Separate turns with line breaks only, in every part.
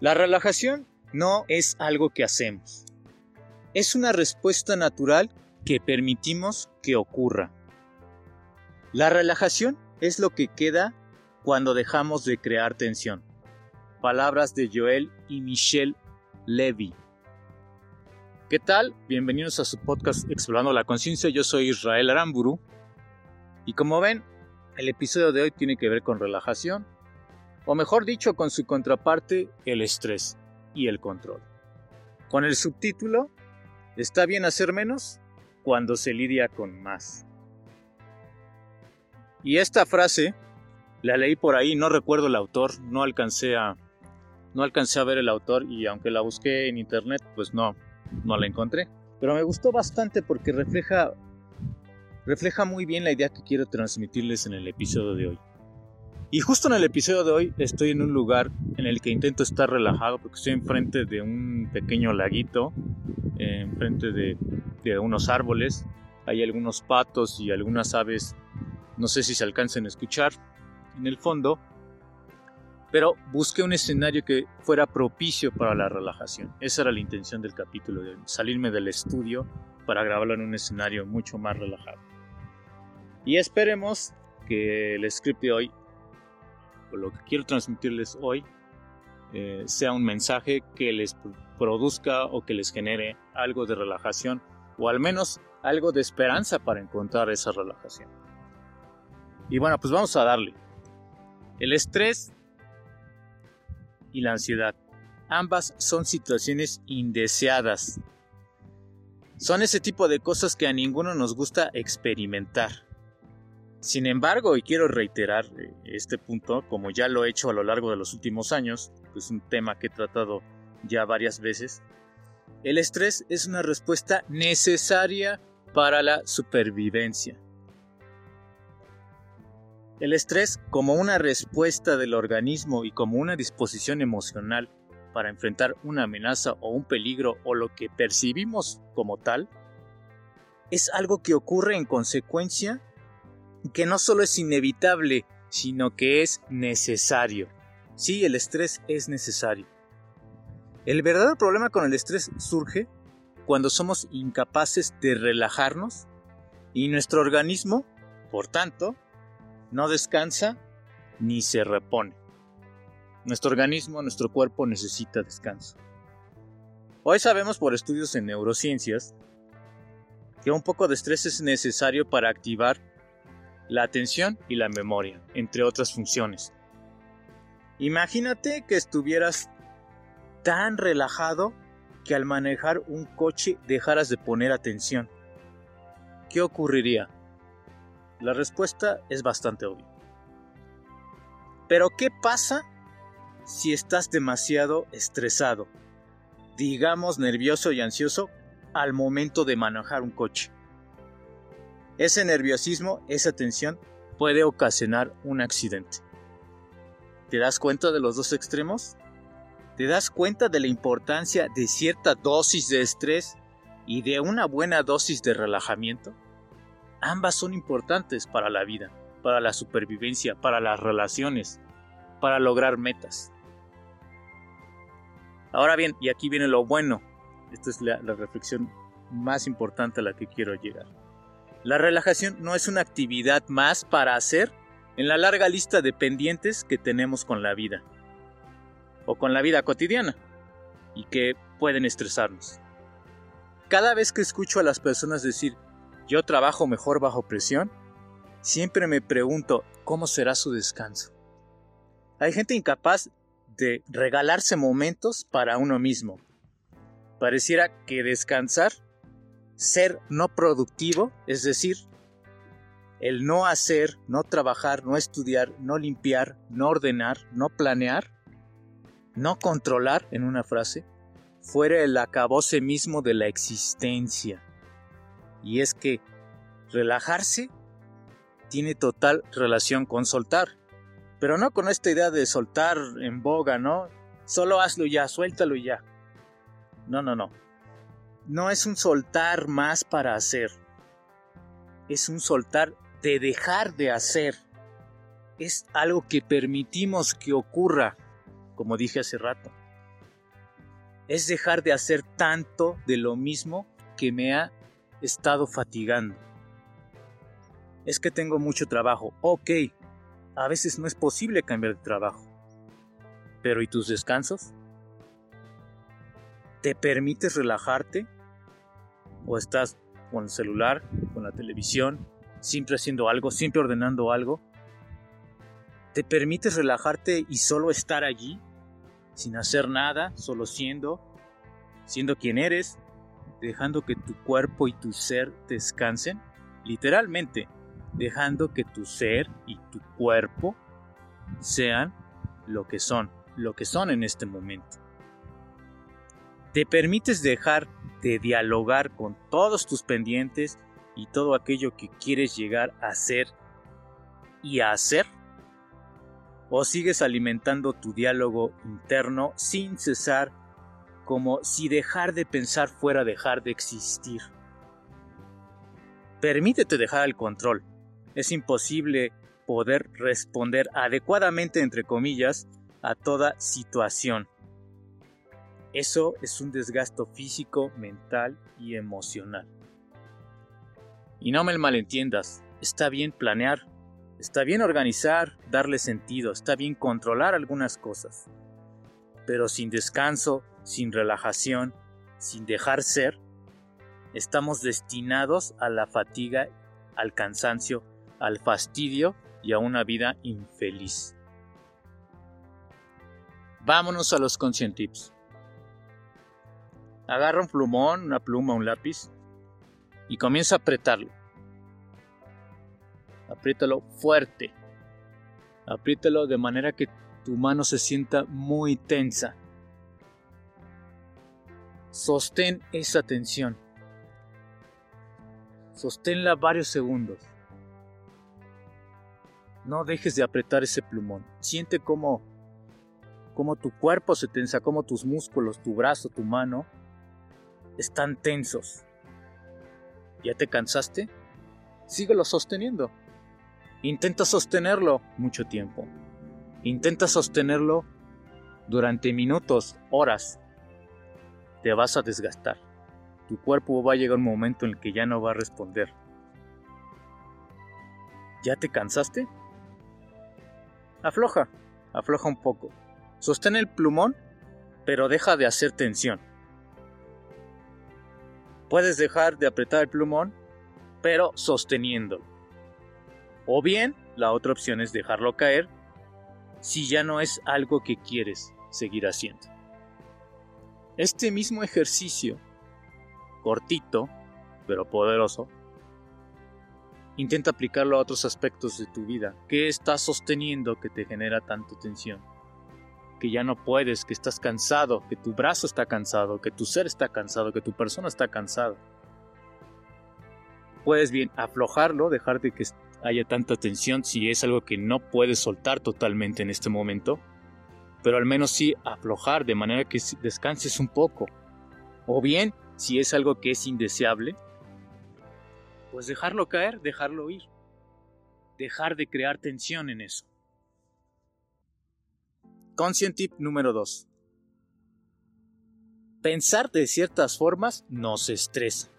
La relajación no es algo que hacemos. Es una respuesta natural que permitimos que ocurra. La relajación es lo que queda cuando dejamos de crear tensión. Palabras de Joel y Michelle Levy. ¿Qué tal? Bienvenidos a su podcast Explorando la Conciencia. Yo soy Israel Aramburu. Y como ven, el episodio de hoy tiene que ver con relajación, o mejor dicho, con su contraparte, el estrés y el control. Con el subtítulo, ¿está bien hacer menos cuando se lidia con más? Y esta frase la leí por ahí, no recuerdo el autor, no alcancé a no alcancé a ver el autor y aunque la busqué en internet, pues no no la encontré. Pero me gustó bastante porque refleja, refleja muy bien la idea que quiero transmitirles en el episodio de hoy. Y justo en el episodio de hoy estoy en un lugar en el que intento estar relajado porque estoy enfrente de un pequeño laguito, enfrente de, de unos árboles. Hay algunos patos y algunas aves, no sé si se alcancen a escuchar en el fondo pero busqué un escenario que fuera propicio para la relajación. Esa era la intención del capítulo, de salirme del estudio para grabarlo en un escenario mucho más relajado. Y esperemos que el script de hoy, lo que quiero transmitirles hoy, eh, sea un mensaje que les produzca o que les genere algo de relajación o al menos algo de esperanza para encontrar esa relajación. Y bueno, pues vamos a darle. El estrés y la ansiedad. Ambas son situaciones indeseadas. Son ese tipo de cosas que a ninguno nos gusta experimentar. Sin embargo, y quiero reiterar eh, este punto, como ya lo he hecho a lo largo de los últimos años, es un tema que he tratado ya varias veces, el estrés es una respuesta necesaria para la supervivencia. El estrés como una respuesta del organismo y como una disposición emocional para enfrentar una amenaza o un peligro o lo que percibimos como tal, es algo que ocurre en consecuencia que no solo es inevitable, sino que es necesario. Sí, el estrés es necesario. El verdadero problema con el estrés surge cuando somos incapaces de relajarnos y nuestro organismo, por tanto, no descansa ni se repone. Nuestro organismo, nuestro cuerpo necesita descanso. Hoy sabemos por estudios en neurociencias que un poco de estrés es necesario para activar la atención y la memoria, entre otras funciones. Imagínate que estuvieras tan relajado que al manejar un coche dejaras de poner atención. ¿Qué ocurriría? La respuesta es bastante obvia. Pero ¿qué pasa si estás demasiado estresado, digamos nervioso y ansioso al momento de manejar un coche? Ese nerviosismo, esa tensión puede ocasionar un accidente. ¿Te das cuenta de los dos extremos? ¿Te das cuenta de la importancia de cierta dosis de estrés y de una buena dosis de relajamiento? Ambas son importantes para la vida, para la supervivencia, para las relaciones, para lograr metas. Ahora bien, y aquí viene lo bueno, esta es la, reflexión más importante a la que quiero llegar. La relajación no es una actividad más para hacer en la larga lista de pendientes que tenemos con la vida o con la vida cotidiana y que pueden estresarnos. Cada vez que escucho a las personas decir, yo trabajo mejor bajo presión, siempre me pregunto cómo será su descanso. Hay gente incapaz de regalarse momentos para uno mismo. Pareciera que descansar, ser no productivo, es decir, el no hacer, no trabajar, no estudiar, no limpiar, no ordenar, no planear, no controlar, en una frase, fuera el acabose mismo de la existencia. Y es que relajarse tiene total relación con soltar. Pero no con esta idea de soltar en boga, ¿no? Solo hazlo ya, suéltalo ya. No, no, no. No es un soltar más para hacer. Es un soltar de dejar de hacer. Es algo que permitimos que ocurra, como dije hace rato. es dejar de hacer tanto de lo mismo que me ha estado fatigando. Es que tengo mucho trabajo. Ok, a veces no es posible cambiar de trabajo. Pero ¿y tus descansos? ¿Te permites relajarte? ¿O estás con el celular, con la televisión, siempre haciendo algo, siempre ordenando algo? ¿Te permites relajarte y solo estar allí? Sin hacer nada, solo siendo, siendo quien eres, dejando que tu cuerpo y tu ser descansen? Literalmente, dejando que tu ser y tu cuerpo sean lo que son, lo que son en este momento. Te permites dejar de dialogar con todos tus pendientes y todo aquello que quieres llegar a ser y a hacer? ¿O sigues alimentando tu diálogo interno sin cesar como si dejar de pensar fuera dejar de existir? Permítete dejar el control. Es imposible poder responder adecuadamente, entre comillas, a toda situación. Eso es un desgasto físico, mental y emocional. Y no me malentiendas, está bien planear, está bien organizar, darle sentido, está bien controlar algunas cosas. Pero sin descanso, sin relajación, sin dejar ser, estamos destinados a la fatiga, al cansancio, al fastidio y a una vida infeliz. Vámonos a los conscient tips. Agarra un plumón, una pluma, un lápiz y comienza a apretarlo. Apriétalo fuerte. Apriétalo de manera que tu mano se sienta muy tensa. Sostén esa tensión. Sosténla varios segundos. No dejes de apretar ese plumón. Siente cómo, cómo tu cuerpo se tensa, cómo tus músculos, tu brazo, tu mano están tensos. ¿Ya te cansaste? Síguelo sosteniendo. Intenta sostenerlo mucho tiempo. Intenta sostenerlo durante minutos, horas. Te vas a desgastar. Tu cuerpo va a llegar un momento en el que ya no va a responder. ¿Ya te cansaste? Afloja, afloja un poco. Sostén el plumón, pero deja de hacer tensión. Puedes dejar de apretar el plumón, pero sosteniéndolo. O bien, la otra opción es dejarlo caer si ya no es algo que quieres seguir haciendo. Este mismo ejercicio, cortito, pero poderoso, intenta aplicarlo a otros aspectos de tu vida. ¿Qué estás sosteniendo que te genera tanto tensión? Que ya no puedes, que estás cansado, que tu brazo está cansado, que tu ser está cansado, que tu persona está cansado. Puedes bien aflojarlo, dejar de que haya tanta tensión si es algo que no puedes soltar totalmente en este momento, pero al menos sí aflojar de manera que descanses un poco. O bien, si es algo que es indeseable, pues dejarlo caer, dejarlo ir. Dejar de crear tensión en eso. Conscient tip número 2. Pensar de ciertas formas nos estresa.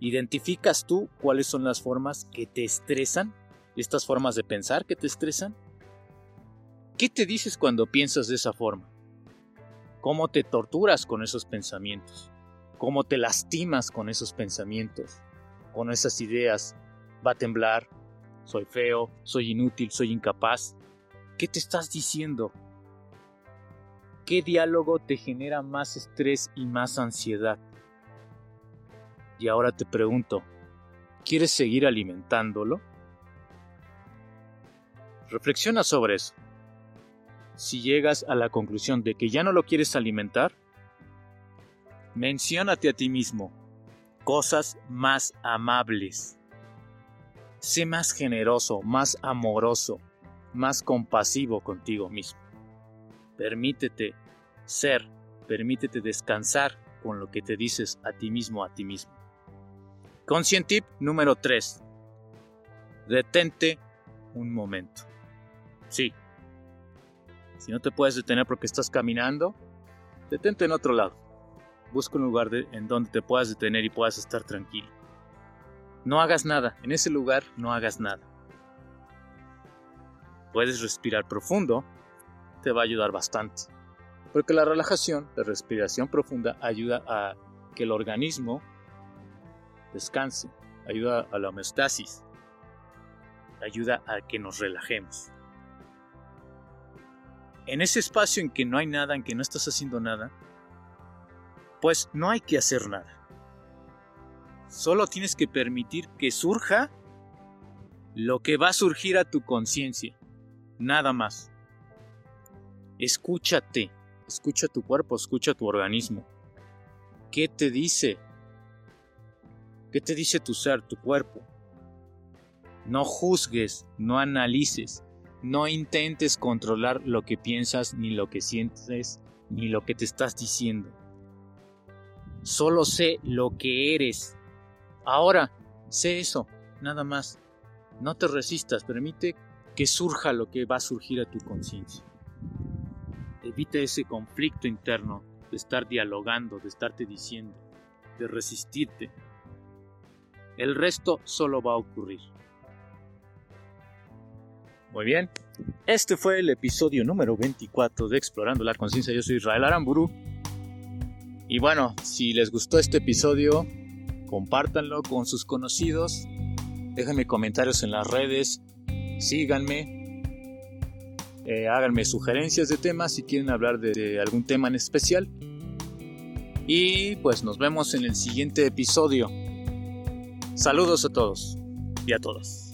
¿Identificas tú cuáles son las formas que te estresan? ¿Estas formas de pensar que te estresan? ¿Qué te dices cuando piensas de esa forma? ¿Cómo te torturas con esos pensamientos? ¿Cómo te lastimas con esos pensamientos? Con esas ideas. Va a temblar, soy feo, soy inútil, soy incapaz. ¿Qué te estás diciendo? ¿Qué diálogo te genera más estrés y más ansiedad? Y ahora te pregunto, ¿quieres seguir alimentándolo? Reflexiona sobre eso. Si llegas a la conclusión de que ya no lo quieres alimentar, menciónate a ti mismo cosas más amables. Sé más generoso, más amoroso, más compasivo contigo mismo. Permítete ser, permítete descansar con lo que te dices a ti mismo, a ti mismo. Conscient tip número 3. Detente un momento. Sí. Si no te puedes detener porque estás caminando, detente en otro lado. Busca un lugar en donde te puedas detener y puedas estar tranquilo. No hagas nada, en ese lugar no hagas nada. Puedes respirar profundo, te va a ayudar bastante. Porque la relajación, la respiración profunda ayuda a que el organismo descanse, ayuda a la homeostasis, ayuda a que nos relajemos. En ese espacio en que no hay nada, en que no estás haciendo nada, pues no hay que hacer nada. Solo tienes que permitir que surja lo que va a surgir a tu conciencia. Nada más. Escúchate, escucha tu cuerpo, escucha tu organismo. ¿Qué te dice? ¿Qué te dice tu ser, tu cuerpo? No juzgues, no analices, no intentes controlar lo que piensas, ni lo que sientes, ni lo que te estás diciendo. Solo sé lo que eres. Ahora, sé eso, nada más. No te resistas, permite que surja lo que va a surgir a tu conciencia. Evita ese conflicto interno de estar dialogando, de estarte diciendo, de resistirte. El resto solo va a ocurrir. Muy bien, este fue el episodio número 24 de Explorando la Conciencia. Yo soy Israel Aramburu. Y bueno, si les gustó este episodio, compártanlo con sus conocidos. Déjenme comentarios en las redes. Síganme. Eh, háganme sugerencias de temas si quieren hablar de algún tema en especial. Y pues nos vemos en el siguiente episodio. Saludos a todos y a todas.